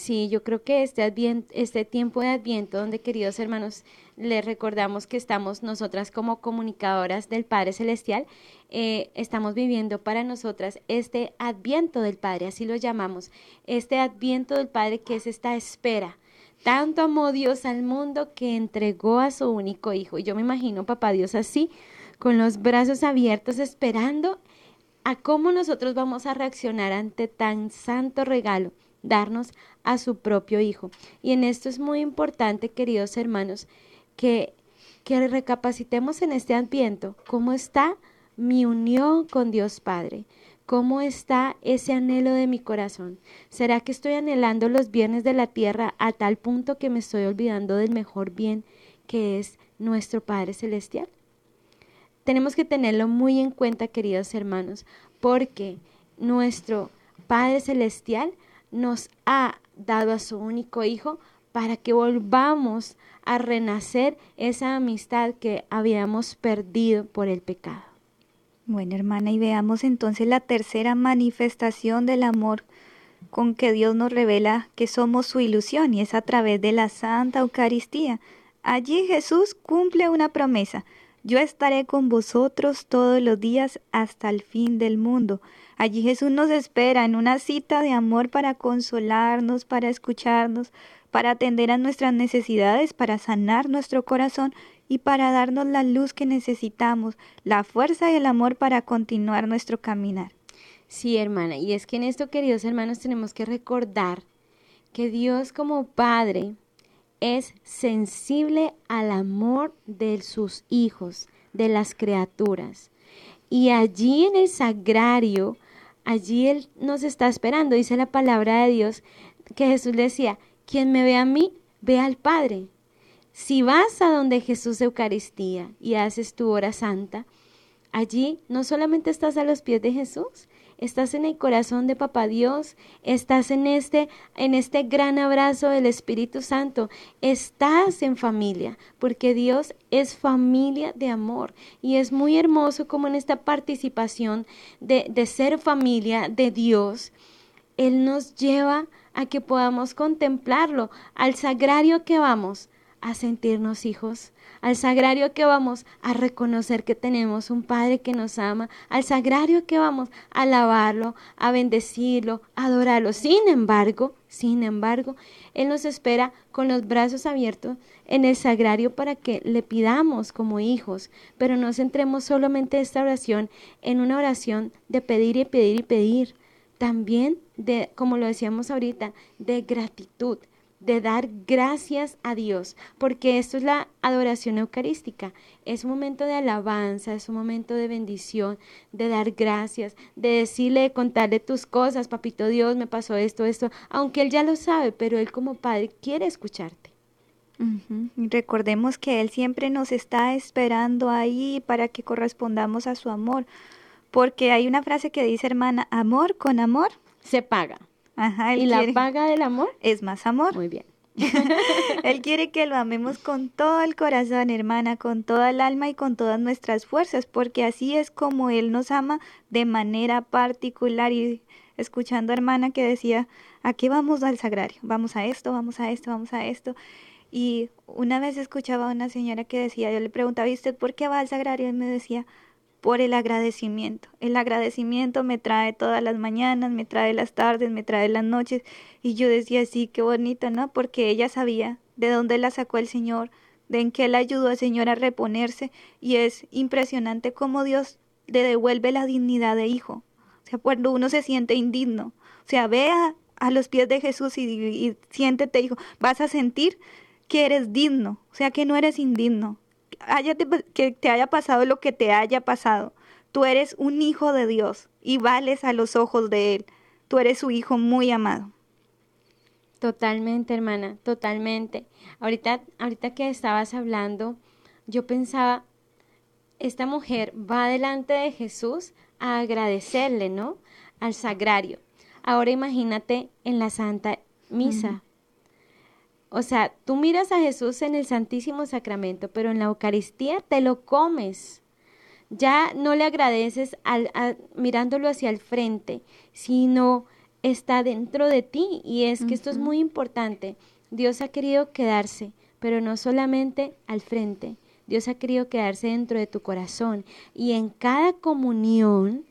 Sí, yo creo que este, este tiempo de Adviento, donde queridos hermanos, les recordamos que estamos nosotras como comunicadoras del Padre Celestial, eh, estamos viviendo para nosotras este Adviento del Padre, así lo llamamos, este Adviento del Padre que es esta espera. Tanto amó Dios al mundo que entregó a su único Hijo. Y yo me imagino, papá Dios, así, con los brazos abiertos, esperando a cómo nosotros vamos a reaccionar ante tan santo regalo darnos a su propio Hijo. Y en esto es muy importante, queridos hermanos, que, que recapacitemos en este adviento cómo está mi unión con Dios Padre. ¿Cómo está ese anhelo de mi corazón? ¿Será que estoy anhelando los bienes de la tierra a tal punto que me estoy olvidando del mejor bien que es nuestro Padre Celestial? Tenemos que tenerlo muy en cuenta, queridos hermanos, porque nuestro Padre Celestial nos ha dado a su único Hijo para que volvamos a renacer esa amistad que habíamos perdido por el pecado. Bueno, hermana, y veamos entonces la tercera manifestación del amor con que Dios nos revela que somos su ilusión y es a través de la Santa Eucaristía. Allí Jesús cumple una promesa. Yo estaré con vosotros todos los días hasta el fin del mundo. Allí Jesús nos espera en una cita de amor para consolarnos, para escucharnos, para atender a nuestras necesidades, para sanar nuestro corazón y para darnos la luz que necesitamos, la fuerza y el amor para continuar nuestro caminar. Sí, hermana, y es que en esto, queridos hermanos, tenemos que recordar que Dios como Padre es sensible al amor de sus hijos, de las criaturas. Y allí en el sagrario, allí Él nos está esperando. Dice la palabra de Dios que Jesús decía, quien me ve a mí, ve al Padre. Si vas a donde Jesús Eucaristía y haces tu hora santa, allí no solamente estás a los pies de Jesús, estás en el corazón de Papá Dios, estás en este, en este gran abrazo del Espíritu Santo, estás en familia, porque Dios es familia de amor. Y es muy hermoso como en esta participación de, de ser familia de Dios, Él nos lleva a que podamos contemplarlo, al sagrario que vamos, a sentirnos hijos, al sagrario que vamos a reconocer que tenemos un Padre que nos ama, al sagrario que vamos a alabarlo, a bendecirlo, a adorarlo. Sin embargo, sin embargo, Él nos espera con los brazos abiertos en el sagrario para que le pidamos como hijos, pero no centremos solamente esta oración en una oración de pedir y pedir y pedir, también de, como lo decíamos ahorita, de gratitud, de dar gracias a Dios, porque esto es la adoración eucarística, es un momento de alabanza, es un momento de bendición, de dar gracias, de decirle, de contarle tus cosas, papito Dios, me pasó esto, esto, aunque Él ya lo sabe, pero Él como Padre quiere escucharte. Recordemos que Él siempre nos está esperando ahí para que correspondamos a su amor, porque hay una frase que dice, hermana, amor con amor se paga. Ajá, ¿Y la paga del amor? Es más amor. Muy bien. él quiere que lo amemos con todo el corazón, hermana, con toda el alma y con todas nuestras fuerzas, porque así es como Él nos ama de manera particular. Y escuchando hermana que decía, ¿a qué vamos al sagrario? Vamos a esto, vamos a esto, vamos a esto. Y una vez escuchaba a una señora que decía, yo le preguntaba, ¿y usted por qué va al sagrario? Y me decía, por el agradecimiento. El agradecimiento me trae todas las mañanas, me trae las tardes, me trae las noches. Y yo decía, sí, qué bonito, ¿no? Porque ella sabía de dónde la sacó el Señor, de en qué la ayudó el Señor a reponerse. Y es impresionante cómo Dios le devuelve la dignidad de hijo. O sea, cuando uno se siente indigno. O sea, vea a los pies de Jesús y, y siéntete, hijo, vas a sentir que eres digno, o sea, que no eres indigno, que te haya pasado lo que te haya pasado, tú eres un hijo de Dios y vales a los ojos de Él. Tú eres su hijo muy amado. Totalmente, hermana, totalmente. Ahorita, ahorita que estabas hablando, yo pensaba, esta mujer va delante de Jesús a agradecerle, ¿no? Al sagrario. Ahora imagínate en la Santa Misa. O sea, tú miras a Jesús en el Santísimo Sacramento, pero en la Eucaristía te lo comes. Ya no le agradeces al, mirándolo hacia el frente, sino está dentro de ti. Y es que esto es muy importante. Dios ha querido quedarse, pero no solamente al frente. Dios ha querido quedarse dentro de tu corazón. Y en cada comunión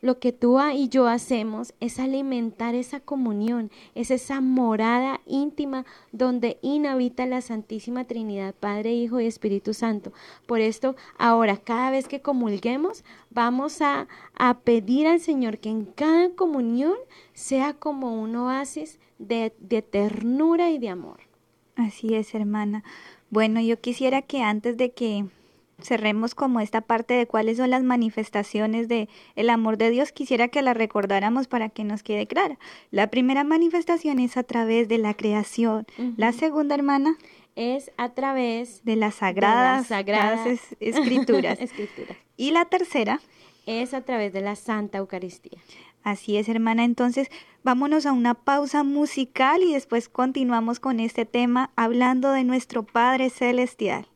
lo que tú y yo hacemos es alimentar esa comunión, es esa morada íntima donde inhabita la Santísima Trinidad, Padre, Hijo y Espíritu Santo. Por esto, ahora, cada vez que comulguemos, vamos a, a pedir al Señor que en cada comunión sea como un oasis de, de ternura y de amor. Así es, hermana. Bueno, yo quisiera que antes de que cerremos como esta parte de cuáles son las manifestaciones de el amor de Dios, quisiera que la recordáramos para que nos quede clara. La primera manifestación es a través de la creación. La segunda, hermana, es a través de las sagradas, escrituras. Y la tercera es a través de la Santa Eucaristía. Así es, hermana. Entonces, vámonos a una pausa musical y después continuamos con este tema hablando de nuestro Padre Celestial.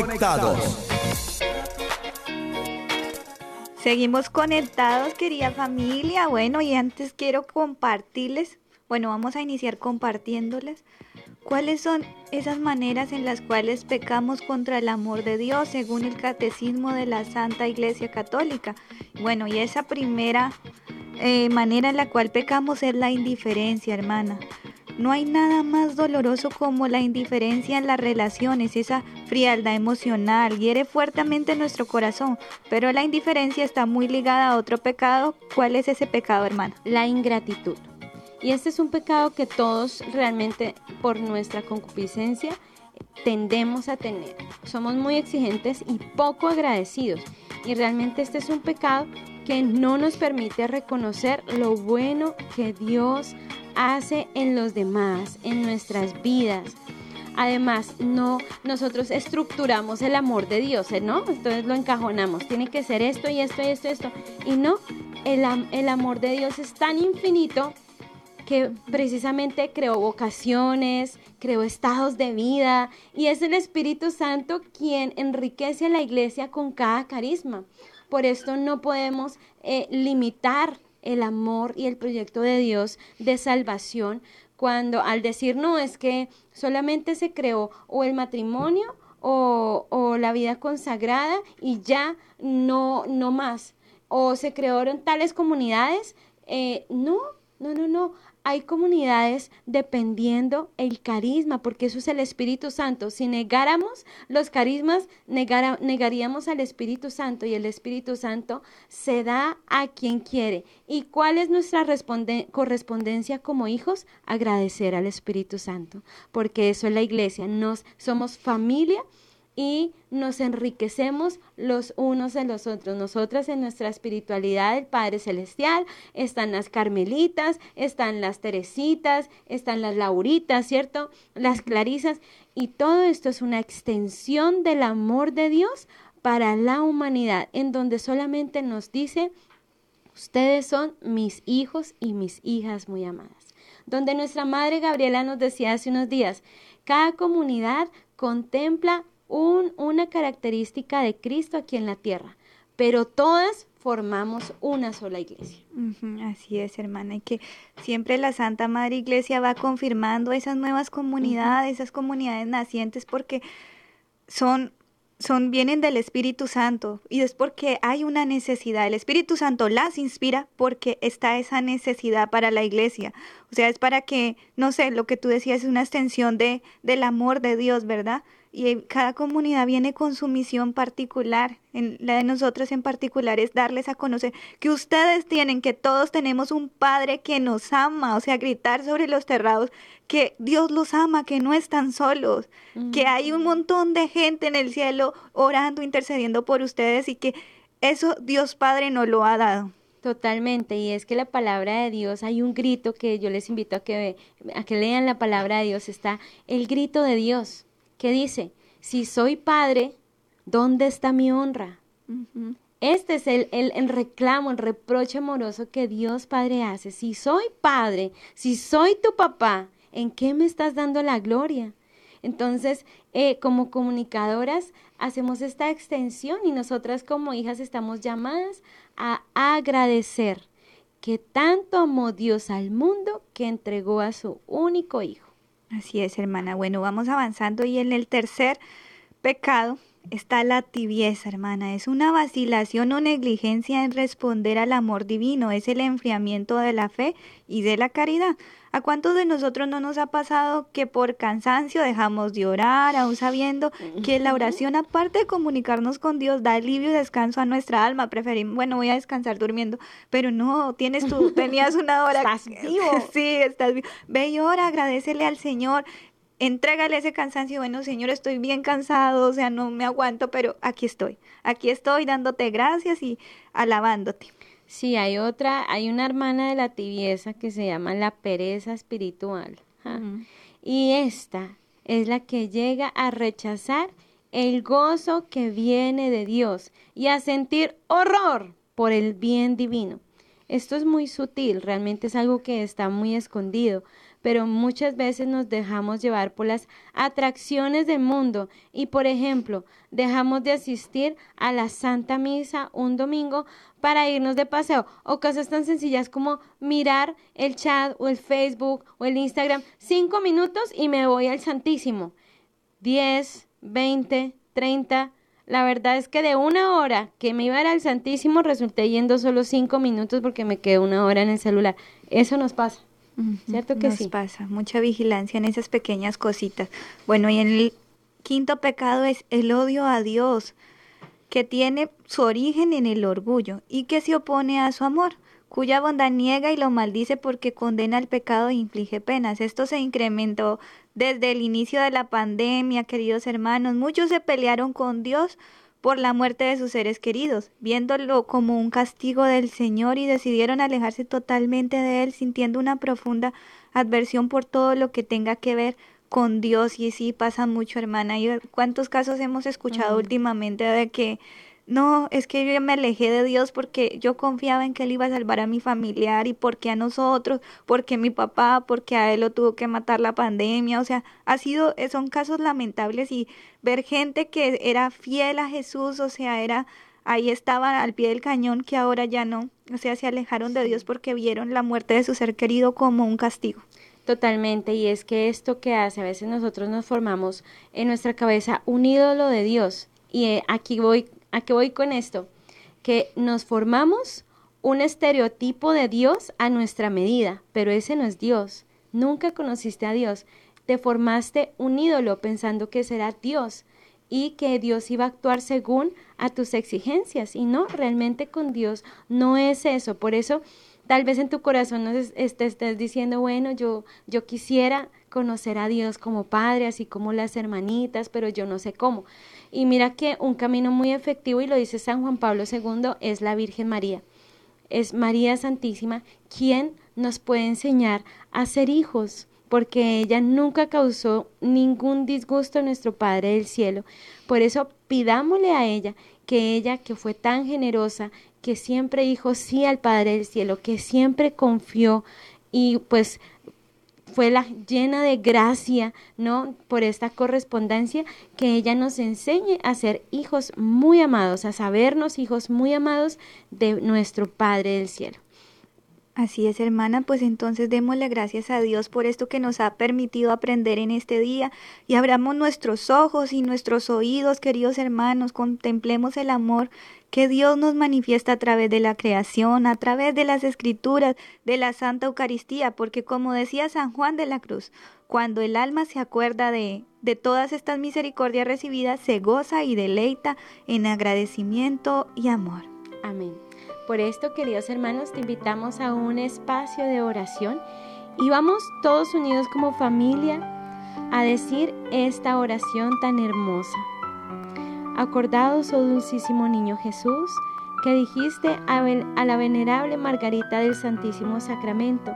Conectados. Seguimos conectados, querida familia. Bueno, y antes quiero compartirles, bueno, vamos a iniciar compartiéndoles cuáles son esas maneras en las cuales pecamos contra el amor de Dios según el catecismo de la Santa Iglesia Católica. Bueno, y esa primera eh, manera en la cual pecamos es la indiferencia, hermana. No hay nada más doloroso como la indiferencia en las relaciones, esa frialdad emocional, hiere fuertemente nuestro corazón, pero la indiferencia está muy ligada a otro pecado. ¿Cuál es ese pecado, hermano? La ingratitud. Y este es un pecado que todos realmente por nuestra concupiscencia tendemos a tener. Somos muy exigentes y poco agradecidos. Y realmente este es un pecado que no nos permite reconocer lo bueno que Dios hace en los demás, en nuestras vidas. Además, no nosotros estructuramos el amor de Dios, ¿eh? ¿no? Entonces lo encajonamos. Tiene que ser esto y esto y esto y esto. Y no, el, amor de Dios es tan infinito que precisamente creó vocaciones, creó estados de vida y es el Espíritu Santo quien enriquece a la iglesia con cada carisma. Por esto no podemos eh, limitar el amor y el proyecto de Dios de salvación cuando al decir no es que solamente se creó o el matrimonio o, o la vida consagrada y ya no, no más. O se crearon tales comunidades. Eh, no, no, no, no hay comunidades dependiendo el carisma, porque eso es el Espíritu Santo. Si negáramos los carismas, negaríamos al Espíritu Santo y el Espíritu Santo se da a quien quiere. ¿Y cuál es nuestra correspondencia como hijos? Agradecer al Espíritu Santo, porque eso es la iglesia. Nos somos familia y nos enriquecemos los unos de los otros. Nosotras en nuestra espiritualidad del Padre Celestial están las Carmelitas, están las Teresitas, están las Lauritas, ¿cierto? Las Clarisas. Y todo esto es una extensión del amor de Dios para la humanidad, en donde solamente nos dice, ustedes son mis hijos y mis hijas muy amadas. Donde nuestra Madre Gabriela nos decía hace unos días, cada comunidad contempla una característica de Cristo aquí en la tierra, pero todas formamos una sola iglesia. así es, hermana, y que siempre la Santa Madre Iglesia va confirmando esas nuevas comunidades, esas comunidades nacientes, porque son son vienen del Espíritu Santo y es porque hay una necesidad. El Espíritu Santo las inspira porque está esa necesidad para la iglesia. O sea, es para que, no sé, lo que tú decías es una extensión de, del amor de Dios, ¿verdad? Y cada comunidad viene con su misión particular. En la de nosotros en particular es darles a conocer que ustedes tienen, que todos tenemos un Padre que nos ama, o sea, gritar sobre los terrados que Dios los ama, que no están solos, que hay un montón de gente en el cielo orando, intercediendo por ustedes y que eso Dios Padre nos lo ha dado. Totalmente, y es que la palabra de Dios, hay un grito que yo les invito a que, a que lean la palabra de Dios, está el grito de Dios que dice, si soy padre, ¿dónde está mi honra? Este es el, el, reclamo, el reproche amoroso que Dios Padre hace. Si soy padre, si soy tu papá, ¿en qué me estás dando la gloria? Entonces, eh, como comunicadoras, hacemos esta extensión y nosotras como hijas estamos llamadas a agradecer que tanto amó Dios al mundo que entregó a su único hijo. Así es, hermana. Bueno, vamos avanzando y en el tercer pecado está la tibieza, hermana. Es una vacilación o negligencia en responder al amor divino. Es el enfriamiento de la fe y de la caridad. ¿A cuántos de nosotros no nos ha pasado que por cansancio dejamos de orar, aún sabiendo que la oración, aparte de comunicarnos con Dios, da alivio y descanso a nuestra alma? Preferimos, bueno, voy a descansar durmiendo, pero no, tienes tú, tenías una hora. estás vivo. sí, estás vivo. Ve y ora, agradecele al Señor entrégale ese cansancio, bueno, Señor, estoy bien cansado, o sea, no me aguanto, pero aquí estoy, aquí estoy dándote gracias y alabándote. Sí, hay otra, hay una hermana de la tibieza que se llama la pereza espiritual. Y esta es la que llega a rechazar el gozo que viene de Dios y a sentir horror por el bien divino. Esto es muy sutil, realmente es algo que está muy escondido, pero muchas veces nos dejamos llevar por las atracciones del mundo y, por ejemplo, dejamos de asistir a la Santa Misa un domingo para irnos de paseo o cosas tan sencillas como mirar el chat o el Facebook o el Instagram cinco minutos y me voy al Santísimo. Diez, veinte, treinta. La verdad es que de una hora que me iba a ir al Santísimo resulté yendo solo cinco minutos porque me quedé una hora en el celular. Eso nos pasa. ¿Cierto que nos sí? pasa, mucha vigilancia en esas pequeñas cositas. Bueno, y el quinto pecado es el odio a Dios, que tiene su origen en el orgullo y que se opone a su amor, cuya bondad niega y lo maldice porque condena el pecado e inflige penas. Esto se incrementó desde el inicio de la pandemia, queridos hermanos. Muchos se pelearon con Dios por la muerte de sus seres queridos, viéndolo como un castigo del Señor y decidieron alejarse totalmente de Él, sintiendo una profunda adversión por todo lo que tenga que ver con Dios. Y sí, pasa mucho, hermana. ¿Y cuántos casos hemos escuchado últimamente de que no, es que yo me alejé de Dios porque yo confiaba en que Él iba a salvar a mi familiar y porque a nosotros, porque mi papá, porque a Él lo tuvo que matar la pandemia, o sea, ha sido, eh, son casos lamentables y ver gente que era fiel a Jesús, o sea, era, ahí estaba al pie del cañón que ahora ya no, o sea, se alejaron de Dios porque vieron la muerte de su ser querido como un castigo. Totalmente, y es que esto que hace, a veces nosotros nos formamos en nuestra cabeza un ídolo de Dios, y eh, aquí voy ¿A qué voy con esto? Que nos formamos un estereotipo de Dios a nuestra medida, pero ese no es Dios. Nunca conociste a Dios. Te formaste un ídolo pensando que será Dios y que Dios iba a actuar según a tus exigencias. Y no, realmente con Dios no es eso. Por eso, tal vez en tu corazón no estés, diciendo, bueno, yo, yo quisiera conocer a Dios como Padre, así como las hermanitas, pero yo no sé cómo. Y mira que un camino muy efectivo, y lo dice San Juan Pablo II, es la Virgen María. Es María Santísima quien nos puede enseñar a ser hijos, porque ella nunca causó ningún disgusto a nuestro Padre del Cielo. Por eso pidámosle a ella que ella, que fue tan generosa, que siempre dijo sí al Padre del Cielo, que siempre confió y pues fue la llena de gracia, ¿no? Por esta correspondencia, que ella nos enseñe a ser hijos muy amados, a sabernos hijos muy amados de nuestro Padre del Cielo. Así es, hermana, pues entonces démosle gracias a Dios por esto que nos ha permitido aprender en este día y abramos nuestros ojos y nuestros oídos, queridos hermanos, contemplemos el amor que Dios nos manifiesta a través de la creación, a través de las escrituras, de la Santa Eucaristía, porque como decía San Juan de la Cruz, cuando el alma se acuerda de, todas estas misericordias recibidas, se goza y deleita en agradecimiento y amor. Amén. Por esto, queridos hermanos, te invitamos a un espacio de oración y vamos todos unidos como familia a decir esta oración tan hermosa. Acordados, oh dulcísimo niño Jesús, que dijiste a la venerable Margarita del Santísimo Sacramento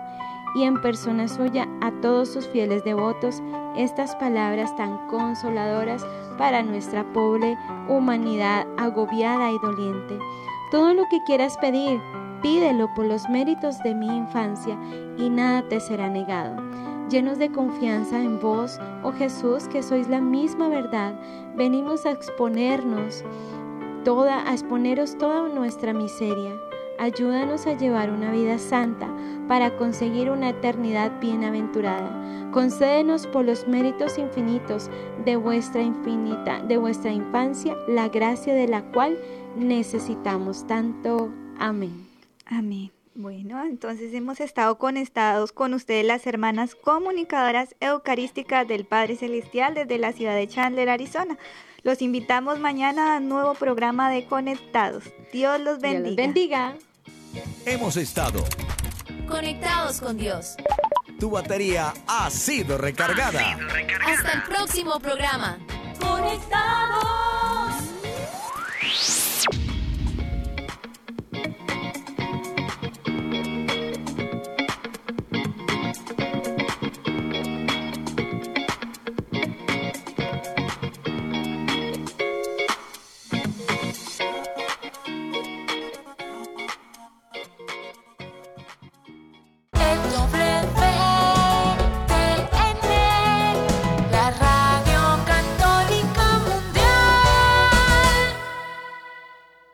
y en persona suya a todos sus fieles devotos estas palabras tan consoladoras para nuestra pobre humanidad agobiada y doliente. Todo lo que quieras pedir, pídelo por los méritos de mi infancia y nada te será negado llenos de confianza en vos, oh Jesús, que sois la misma verdad, venimos a exponernos toda, a exponeros toda nuestra miseria. Ayúdanos a llevar una vida santa para conseguir una eternidad bienaventurada. Concédenos por los méritos infinitos de vuestra infinita, de vuestra infancia, la gracia de la cual necesitamos tanto. Amén. Amén. Bueno, entonces hemos estado conectados con ustedes las hermanas comunicadoras eucarísticas del Padre Celestial desde la ciudad de Chandler, Arizona. Los invitamos mañana a un nuevo programa de Conectados. Dios los bendiga. Dios los bendiga. Hemos estado conectados con Dios. Tu batería ha sido recargada. Ha sido recargada. Hasta el próximo programa. Conectados.